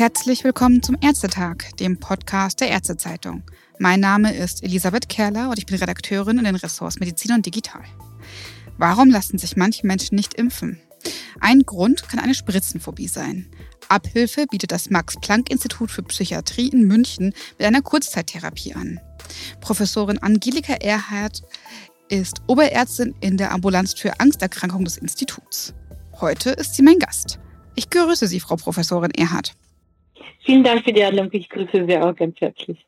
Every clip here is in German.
Herzlich willkommen zum Ärztetag, dem Podcast der Ärztezeitung. Mein Name ist Elisabeth Kerler und ich bin Redakteurin in den Ressorts Medizin und Digital. Warum lassen sich manche Menschen nicht impfen? Ein Grund kann eine Spritzenphobie sein. Abhilfe bietet das Max-Planck-Institut für Psychiatrie in München mit einer Kurzzeittherapie an. Professorin Angelika Erhardt ist Oberärztin in der Ambulanz für Angsterkrankungen des Instituts. Heute ist sie mein Gast. Ich grüße Sie, Frau Professorin Erhardt. Vielen Dank für die Einladung. Ich grüße Sie auch ganz herzlich.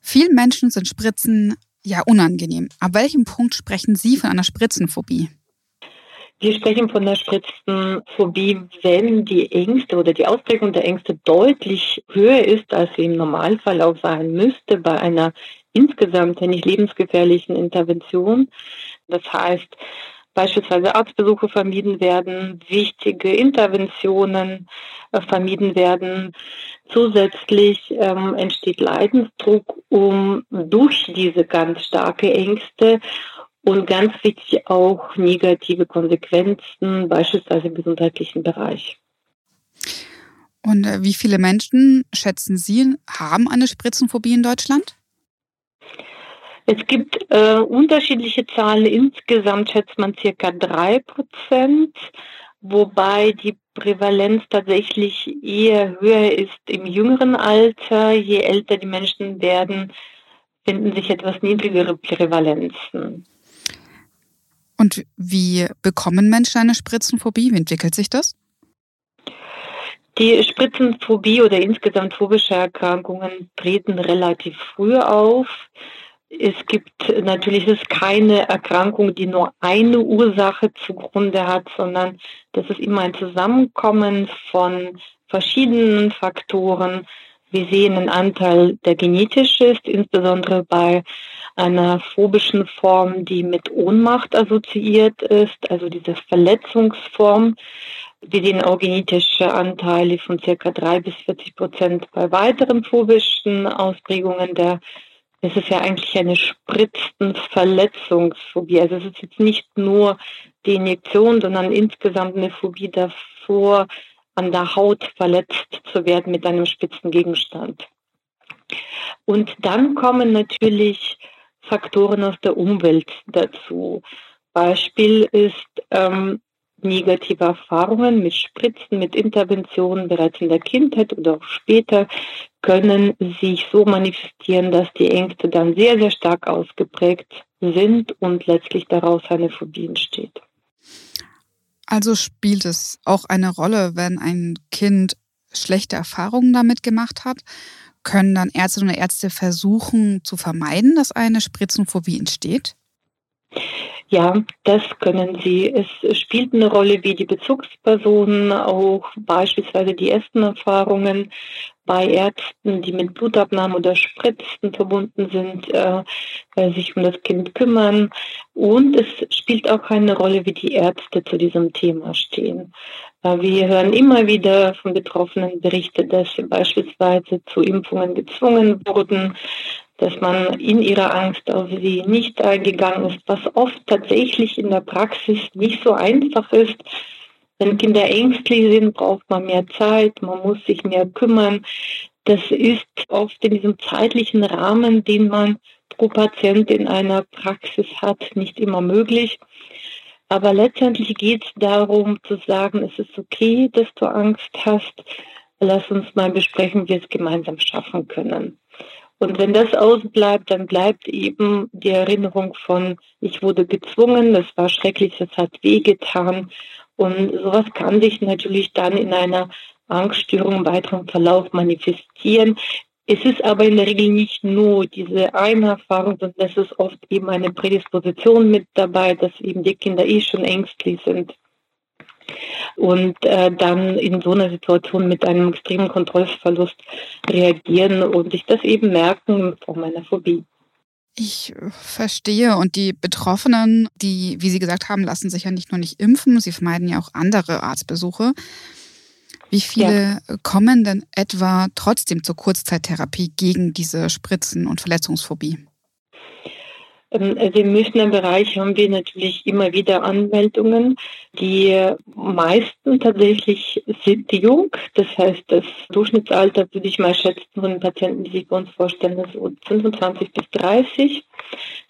Vielen Menschen sind Spritzen ja unangenehm. Ab welchem Punkt sprechen Sie von einer Spritzenphobie? Wir sprechen von der Spritzenphobie, wenn die Ängste oder die Ausprägung der Ängste deutlich höher ist, als sie im Normalfall auch sein müsste bei einer insgesamt nicht lebensgefährlichen Intervention. Das heißt, beispielsweise Arztbesuche vermieden werden, wichtige Interventionen äh, vermieden werden. Zusätzlich ähm, entsteht Leidensdruck um durch diese ganz starke Ängste und ganz wichtig auch negative Konsequenzen, beispielsweise im gesundheitlichen Bereich. Und äh, wie viele Menschen, schätzen Sie, haben eine Spritzenphobie in Deutschland? Es gibt äh, unterschiedliche Zahlen. Insgesamt schätzt man circa drei Prozent, wobei die Prävalenz tatsächlich eher höher ist im jüngeren Alter. Je älter die Menschen werden, finden sich etwas niedrigere Prävalenzen. Und wie bekommen Menschen eine Spritzenphobie? Wie entwickelt sich das? Die Spritzenphobie oder insgesamt phobische Erkrankungen treten relativ früh auf. Es gibt natürlich ist keine Erkrankung, die nur eine Ursache zugrunde hat, sondern das ist immer ein Zusammenkommen von verschiedenen Faktoren. Wir sehen einen Anteil, der genetisch ist, insbesondere bei einer phobischen Form, die mit Ohnmacht assoziiert ist, also diese Verletzungsform. Wir sehen auch genetische Anteile von circa drei bis 40 Prozent bei weiteren phobischen Ausprägungen der es ist ja eigentlich eine Spritzenverletzungsphobie. Also es ist jetzt nicht nur die Injektion, sondern insgesamt eine Phobie davor, an der Haut verletzt zu werden mit einem Spitzengegenstand. Und dann kommen natürlich Faktoren aus der Umwelt dazu. Beispiel ist ähm, negative Erfahrungen mit Spritzen, mit Interventionen bereits in der Kindheit oder auch später können sich so manifestieren, dass die Ängste dann sehr, sehr stark ausgeprägt sind und letztlich daraus eine Phobie entsteht. Also spielt es auch eine Rolle, wenn ein Kind schlechte Erfahrungen damit gemacht hat? Können dann Ärztinnen und Ärzte versuchen zu vermeiden, dass eine Spritzenphobie entsteht? Ja, das können sie. Es spielt eine Rolle, wie die Bezugspersonen auch beispielsweise die ersten Erfahrungen bei Ärzten, die mit Blutabnahmen oder Spritzen verbunden sind, äh, äh, sich um das Kind kümmern. Und es spielt auch eine Rolle, wie die Ärzte zu diesem Thema stehen. Äh, wir hören immer wieder von Betroffenen Berichte, dass sie beispielsweise zu Impfungen gezwungen wurden, dass man in ihrer Angst auf sie nicht eingegangen ist, was oft tatsächlich in der Praxis nicht so einfach ist. Wenn Kinder ängstlich sind, braucht man mehr Zeit, man muss sich mehr kümmern. Das ist oft in diesem zeitlichen Rahmen, den man pro Patient in einer Praxis hat, nicht immer möglich. Aber letztendlich geht es darum zu sagen, es ist okay, dass du Angst hast. Lass uns mal besprechen, wie wir es gemeinsam schaffen können. Und wenn das ausbleibt, dann bleibt eben die Erinnerung von, ich wurde gezwungen, das war schrecklich, das hat wehgetan. Und sowas kann sich natürlich dann in einer Angststörung im weiteren Verlauf manifestieren. Es ist aber in der Regel nicht nur diese eine Erfahrung, sondern es ist oft eben eine Prädisposition mit dabei, dass eben die Kinder eh schon ängstlich sind und äh, dann in so einer Situation mit einem extremen Kontrollverlust reagieren und sich das eben merken von meiner Phobie. Ich verstehe. Und die Betroffenen, die, wie Sie gesagt haben, lassen sich ja nicht nur nicht impfen, sie vermeiden ja auch andere Arztbesuche. Wie viele ja. kommen denn etwa trotzdem zur Kurzzeittherapie gegen diese Spritzen- und Verletzungsphobie? Ähm, also im Münchner Bereich haben wir natürlich immer wieder Anmeldungen. Die meisten tatsächlich sind jung. Das heißt, das Durchschnittsalter würde ich mal schätzen von den Patienten, die sich bei uns vorstellen, ist 25 bis 30.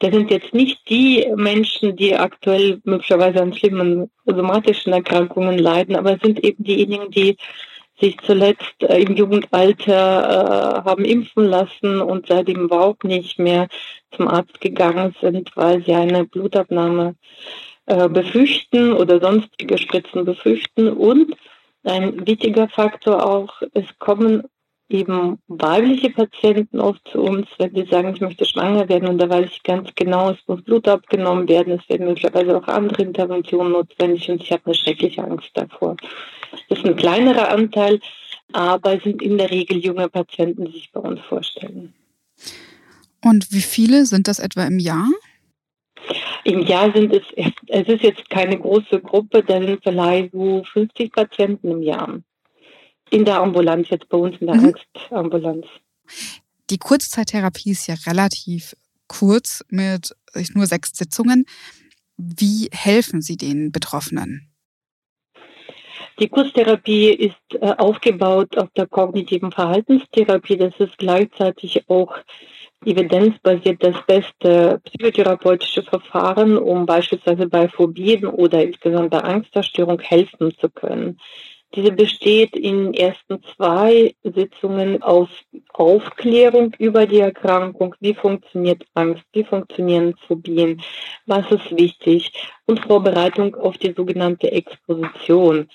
Das sind jetzt nicht die Menschen, die aktuell möglicherweise an schlimmen somatischen Erkrankungen leiden, aber es sind eben diejenigen, die sich zuletzt äh, im Jugendalter äh, haben impfen lassen und seitdem überhaupt nicht mehr zum Arzt gegangen sind, weil sie eine Blutabnahme äh, befürchten oder sonstige Spritzen befürchten. Und ein wichtiger Faktor auch, es kommen eben weibliche Patienten oft zu uns, wenn sie sagen, ich möchte schwanger werden und da weiß ich ganz genau, es muss Blut abgenommen werden, es werden möglicherweise auch andere Interventionen notwendig und ich habe eine schreckliche Angst davor. Das ist ein kleinerer Anteil, aber es sind in der Regel junge Patienten, die sich bei uns vorstellen. Und wie viele sind das etwa im Jahr? Im Jahr sind es, es ist jetzt keine große Gruppe, da sind vielleicht so 50 Patienten im Jahr. In der Ambulanz, jetzt bei uns in der mhm. Angstambulanz. Die Kurzzeittherapie ist ja relativ kurz mit nur sechs Sitzungen. Wie helfen Sie den Betroffenen? Die Kurstherapie ist äh, aufgebaut auf der kognitiven Verhaltenstherapie. Das ist gleichzeitig auch evidenzbasiert das beste psychotherapeutische Verfahren, um beispielsweise bei Phobien oder insgesamt bei Angstverstörung helfen zu können. Diese besteht in ersten zwei Sitzungen aus Aufklärung über die Erkrankung, wie funktioniert Angst, wie funktionieren Phobien, was ist wichtig? Und Vorbereitung auf die sogenannte Exposition.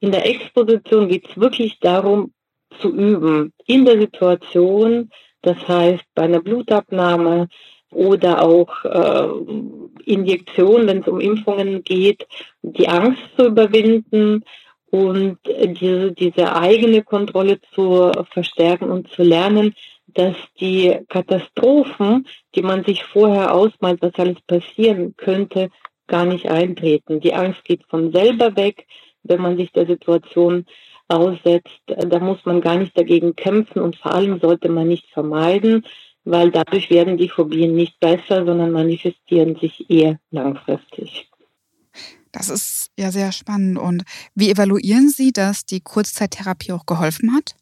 In der Exposition geht es wirklich darum, zu üben, in der Situation, das heißt bei einer Blutabnahme oder auch äh, Injektion, wenn es um Impfungen geht, die Angst zu überwinden, und diese, diese eigene Kontrolle zu verstärken und zu lernen, dass die Katastrophen, die man sich vorher ausmalt, was alles passieren könnte, gar nicht eintreten. Die Angst geht von selber weg, wenn man sich der Situation aussetzt. Da muss man gar nicht dagegen kämpfen und vor allem sollte man nicht vermeiden, weil dadurch werden die Phobien nicht besser, sondern manifestieren sich eher langfristig. Das ist ja sehr spannend. Und wie evaluieren Sie, dass die Kurzzeittherapie auch geholfen hat?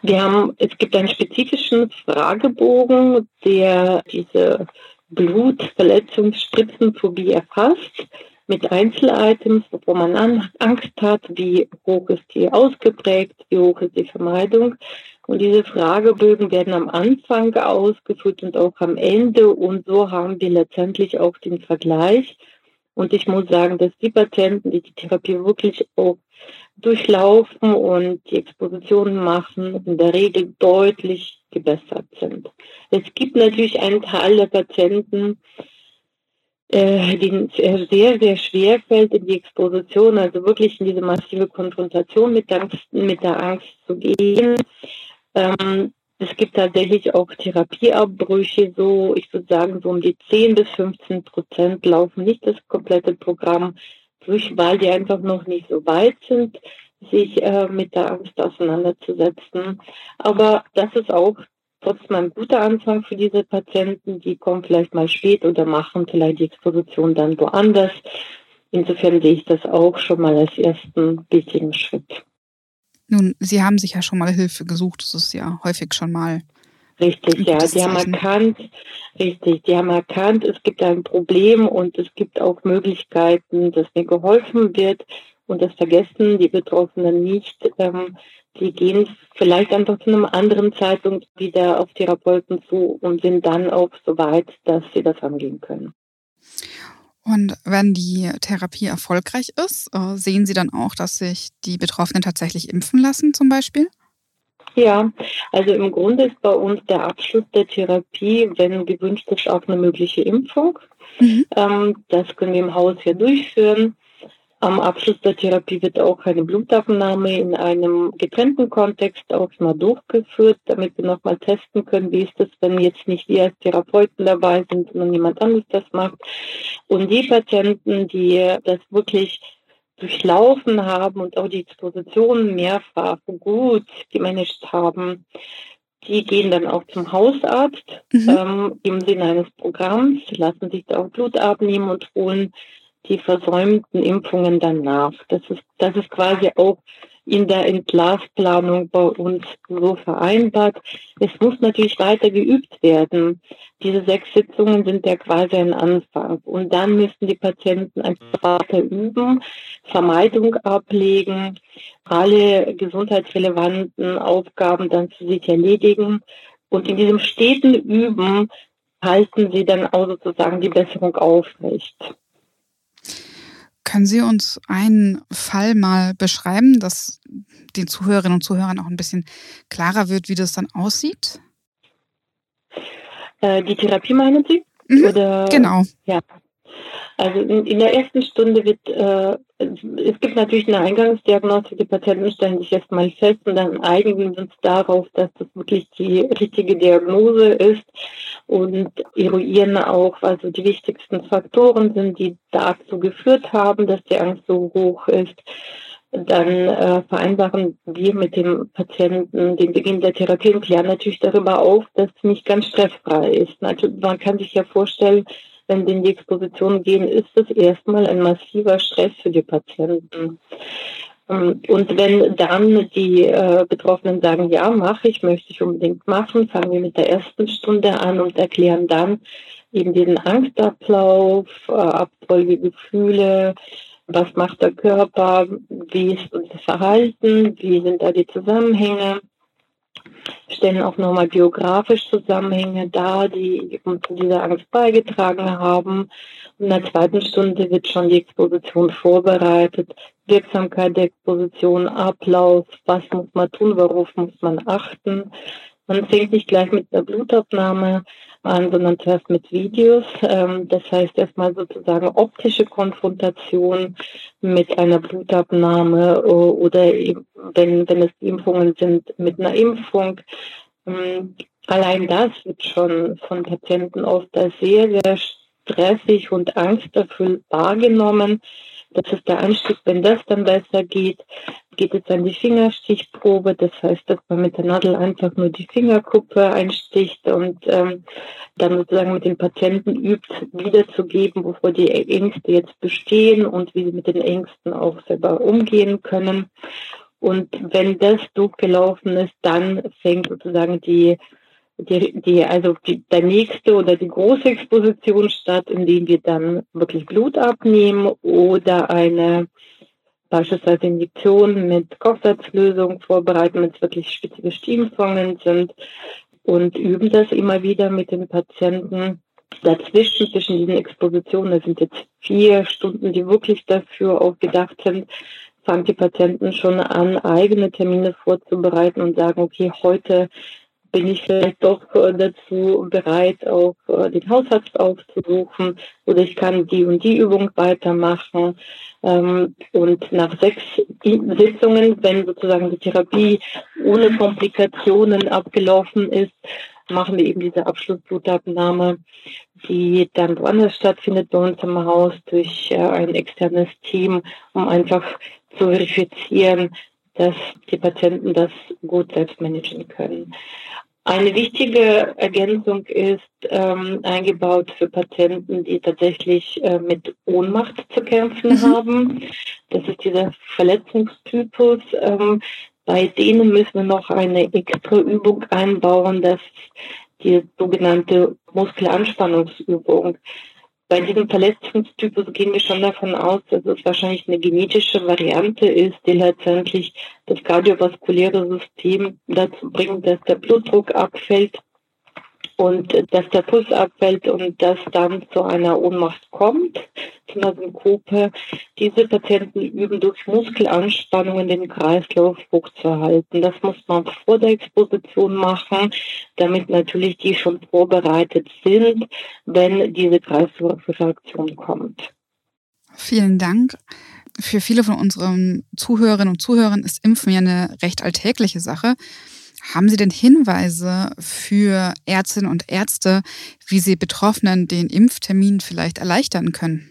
Wir haben, es gibt einen spezifischen Fragebogen, der diese Blutverletzungsspritzenphobie erfasst mit Einzelitems, wo man Angst hat, wie hoch ist die ausgeprägt, wie hoch ist die Vermeidung. Und diese Fragebögen werden am Anfang ausgeführt und auch am Ende. Und so haben wir letztendlich auch den Vergleich und ich muss sagen, dass die Patienten, die die Therapie wirklich auch durchlaufen und die Expositionen machen, in der Regel deutlich gebessert sind. Es gibt natürlich einen Teil der Patienten, äh, denen es sehr, sehr schwer fällt, in die Exposition, also wirklich in diese massive Konfrontation mit, Angst, mit der Angst zu gehen. Ähm, es gibt tatsächlich auch Therapieabbrüche, so ich würde sagen, so um die 10 bis 15 Prozent laufen nicht das komplette Programm durch, weil die einfach noch nicht so weit sind, sich äh, mit der Angst auseinanderzusetzen. Aber das ist auch trotzdem ein guter Anfang für diese Patienten. Die kommen vielleicht mal spät oder machen vielleicht die Exposition dann woanders. Insofern sehe ich das auch schon mal als ersten wichtigen Schritt. Nun, Sie haben sich ja schon mal Hilfe gesucht. Das ist ja häufig schon mal. Richtig, ja. Die haben erkannt, richtig, die haben erkannt, es gibt ein Problem und es gibt auch Möglichkeiten, dass mir geholfen wird. Und das vergessen die Betroffenen nicht. Ähm, die gehen vielleicht einfach zu einem anderen Zeitpunkt wieder auf Therapeuten zu und sind dann auch so weit, dass sie das angehen können. Und wenn die Therapie erfolgreich ist, äh, sehen Sie dann auch, dass sich die Betroffenen tatsächlich impfen lassen zum Beispiel? Ja, also im Grunde ist bei uns der Abschluss der Therapie, wenn gewünscht ist, auch eine mögliche Impfung. Mhm. Ähm, das können wir im Haus ja durchführen. Am Abschluss der Therapie wird auch eine Blutabnahme in einem getrennten Kontext auch mal durchgeführt, damit wir nochmal testen können, wie ist das, wenn jetzt nicht wir als Therapeuten dabei sind, sondern jemand anderes das macht. Und die Patienten, die das wirklich durchlaufen haben und auch die Exposition mehrfach gut gemanagt haben, Die gehen dann auch zum Hausarzt mhm. ähm, im Sinne eines Programms, lassen sich da auch Blut abnehmen und holen die versäumten Impfungen dann nach. Das ist, das ist quasi auch in der Entlaufplanung bei uns so vereinbart. Es muss natürlich weiter geübt werden. Diese sechs Sitzungen sind ja quasi ein Anfang. Und dann müssen die Patienten einfach weiter üben, Vermeidung ablegen, alle gesundheitsrelevanten Aufgaben dann für sich erledigen. Und in diesem steten Üben halten sie dann auch sozusagen die Besserung aufrecht. Können Sie uns einen Fall mal beschreiben, dass den Zuhörerinnen und Zuhörern auch ein bisschen klarer wird, wie das dann aussieht? Äh, die Therapie meinen Sie? Mhm, Oder, genau. Ja. Also in, in, der ersten Stunde wird, äh, es gibt natürlich eine Eingangsdiagnostik, die Patienten stellen sich erstmal fest und dann einigen wir uns darauf, dass das wirklich die richtige Diagnose ist und eruieren auch, was also die wichtigsten Faktoren sind, die dazu geführt haben, dass die Angst so hoch ist. Dann äh, vereinbaren wir mit dem Patienten den Beginn der Therapie und klären natürlich darüber auf, dass es nicht ganz stressfrei ist. Also man kann sich ja vorstellen, wenn sie in die Exposition gehen, ist das erstmal ein massiver Stress für die Patienten. Ähm, und wenn dann die äh, Betroffenen sagen, ja, mache ich, möchte ich unbedingt machen, fangen wir mit der ersten Stunde an und erklären dann eben diesen Angstablauf, äh, Abfolge Gefühle, was macht der Körper, wie ist unser Verhalten, wie sind da die Zusammenhänge stellen auch nochmal biografisch Zusammenhänge dar, die zu dieser Angst beigetragen haben. In der zweiten Stunde wird schon die Exposition vorbereitet, Wirksamkeit der Exposition, Ablauf, was muss man tun, worauf muss man achten. Man fängt nicht gleich mit einer Blutabnahme an, sondern zuerst mit Videos. Ähm, das heißt erstmal sozusagen optische Konfrontation mit einer Blutabnahme oder wenn, wenn es Impfungen sind, mit einer Impfung. Ähm, allein das wird schon von Patienten oft als sehr, sehr stressig und angsterfüllt wahrgenommen. Das ist der Anstieg. Wenn das dann besser geht, geht es an die Fingerstichprobe. Das heißt, dass man mit der Nadel einfach nur die Fingerkuppe einsticht und ähm, dann sozusagen mit den Patienten übt, wiederzugeben, wovor die Ängste jetzt bestehen und wie sie mit den Ängsten auch selber umgehen können. Und wenn das durchgelaufen ist, dann fängt sozusagen die die, die, also die, der nächste oder die große Exposition statt, indem wir dann wirklich Blut abnehmen oder eine beispielsweise Injektion mit Kochsatzlösung vorbereiten, wenn es wirklich spitze Stimmfungen sind und üben das immer wieder mit den Patienten. Dazwischen, zwischen diesen Expositionen, das sind jetzt vier Stunden, die wirklich dafür auch gedacht sind, fangen die Patienten schon an, eigene Termine vorzubereiten und sagen, okay, heute bin ich vielleicht doch äh, dazu bereit, auch äh, den Hausarzt aufzusuchen oder ich kann die und die Übung weitermachen. Ähm, und nach sechs Sitzungen, wenn sozusagen die Therapie ohne Komplikationen abgelaufen ist, machen wir eben diese Abschlussblutabnahme, die dann woanders stattfindet bei uns im Haus durch äh, ein externes Team, um einfach zu verifizieren, dass die Patienten das gut selbst managen können. Eine wichtige Ergänzung ist ähm, eingebaut für Patienten, die tatsächlich äh, mit Ohnmacht zu kämpfen mhm. haben. Das ist dieser Verletzungstypus. Ähm, bei denen müssen wir noch eine extra Übung einbauen, das die sogenannte Muskelanspannungsübung. Bei diesem Verletzungstypus gehen wir schon davon aus, dass es wahrscheinlich eine genetische Variante ist, die letztendlich das kardiovaskuläre System dazu bringt, dass der Blutdruck abfällt und dass der Puls abfällt und dass dann zu einer Ohnmacht kommt, zu einer Synkope. Diese Patienten üben durch Muskelanspannungen den Kreislauf hochzuhalten. Das muss man vor der Exposition machen, damit natürlich die schon vorbereitet sind, wenn diese Kreislaufreaktion kommt. Vielen Dank. Für viele von unseren Zuhörerinnen und Zuhörern ist Impfen ja eine recht alltägliche Sache. Haben Sie denn Hinweise für Ärztinnen und Ärzte, wie sie Betroffenen den Impftermin vielleicht erleichtern können?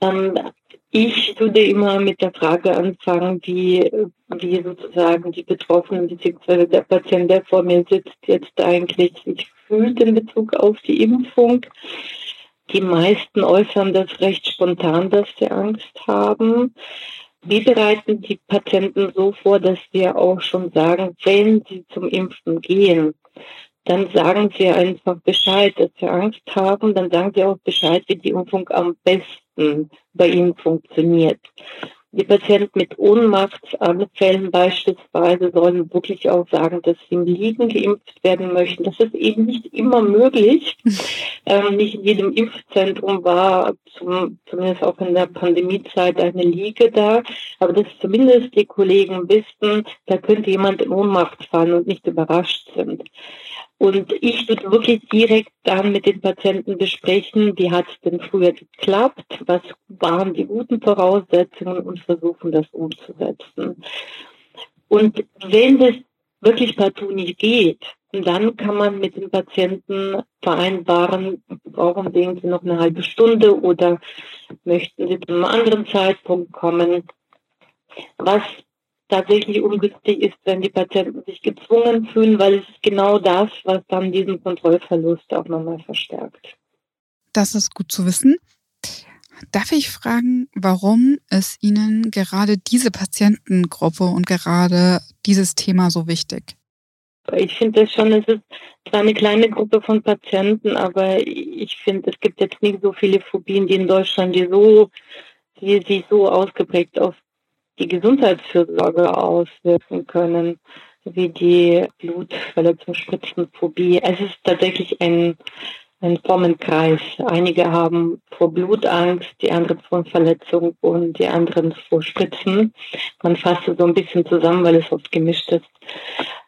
Ähm, Ich würde immer mit der Frage anfangen, wie, wie sozusagen die Betroffenen bzw. der Patient, der vor mir sitzt, jetzt eigentlich sich fühlt in Bezug auf die Impfung. Die meisten äußern das recht spontan, dass sie Angst haben. Wir bereiten die Patienten so vor, dass wir auch schon sagen, wenn sie zum Impfen gehen, dann sagen sie einfach Bescheid, dass sie Angst haben, dann sagen sie auch Bescheid, wie die Impfung am besten bei ihnen funktioniert. Die Patienten mit Ohnmachtsanfällen beispielsweise sollen wirklich auch sagen, dass sie im Liegen geimpft werden möchten. Das ist eben nicht immer möglich. ähm, nicht in jedem Impfzentrum war zum, zumindest auch in der Pandemiezeit eine Liege da. Aber dass zumindest die Kollegen wissen, da könnte jemand in Ohnmacht fallen und nicht überrascht sind. Und ich würde wirklich direkt dann mit den Patienten besprechen, wie hat es denn früher geklappt, was waren die guten Voraussetzungen und versuchen das umzusetzen. Und wenn das wirklich partout nicht geht, dann kann man mit den Patienten vereinbaren, brauchen sie noch eine halbe Stunde oder möchten sie zu einem anderen Zeitpunkt kommen. Was tatsächlich ungünstig ist, wenn die Patienten sich gezwungen fühlen, weil es ist genau das, was dann diesen Kontrollverlust auch nochmal verstärkt. Das ist gut zu wissen. Darf ich fragen, warum ist Ihnen gerade diese Patientengruppe und gerade dieses Thema so wichtig? Ich finde es schon, es ist zwar eine kleine Gruppe von Patienten, aber ich finde, es gibt jetzt nicht so viele Phobien, die in Deutschland, die so, die sich so ausgeprägt auf die Gesundheitsfürsorge auswirken können, wie die Blutverletzungsspritzenphobie. Es ist tatsächlich ein, ein Formenkreis. Einige haben vor Blutangst, die anderen vor Verletzung und die anderen vor Spritzen. Man fasst es so ein bisschen zusammen, weil es oft gemischt ist.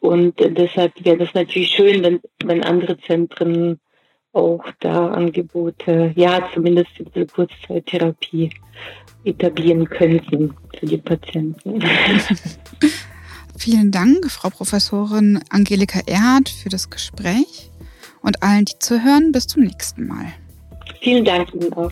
Und deshalb wäre es natürlich schön, wenn, wenn andere Zentren auch da Angebote, ja, zumindest für diese Kurzzeittherapie etablieren könnten für die Patienten. Vielen Dank, Frau Professorin Angelika Erhardt, für das Gespräch und allen, die zuhören. Bis zum nächsten Mal. Vielen Dank Ihnen auch.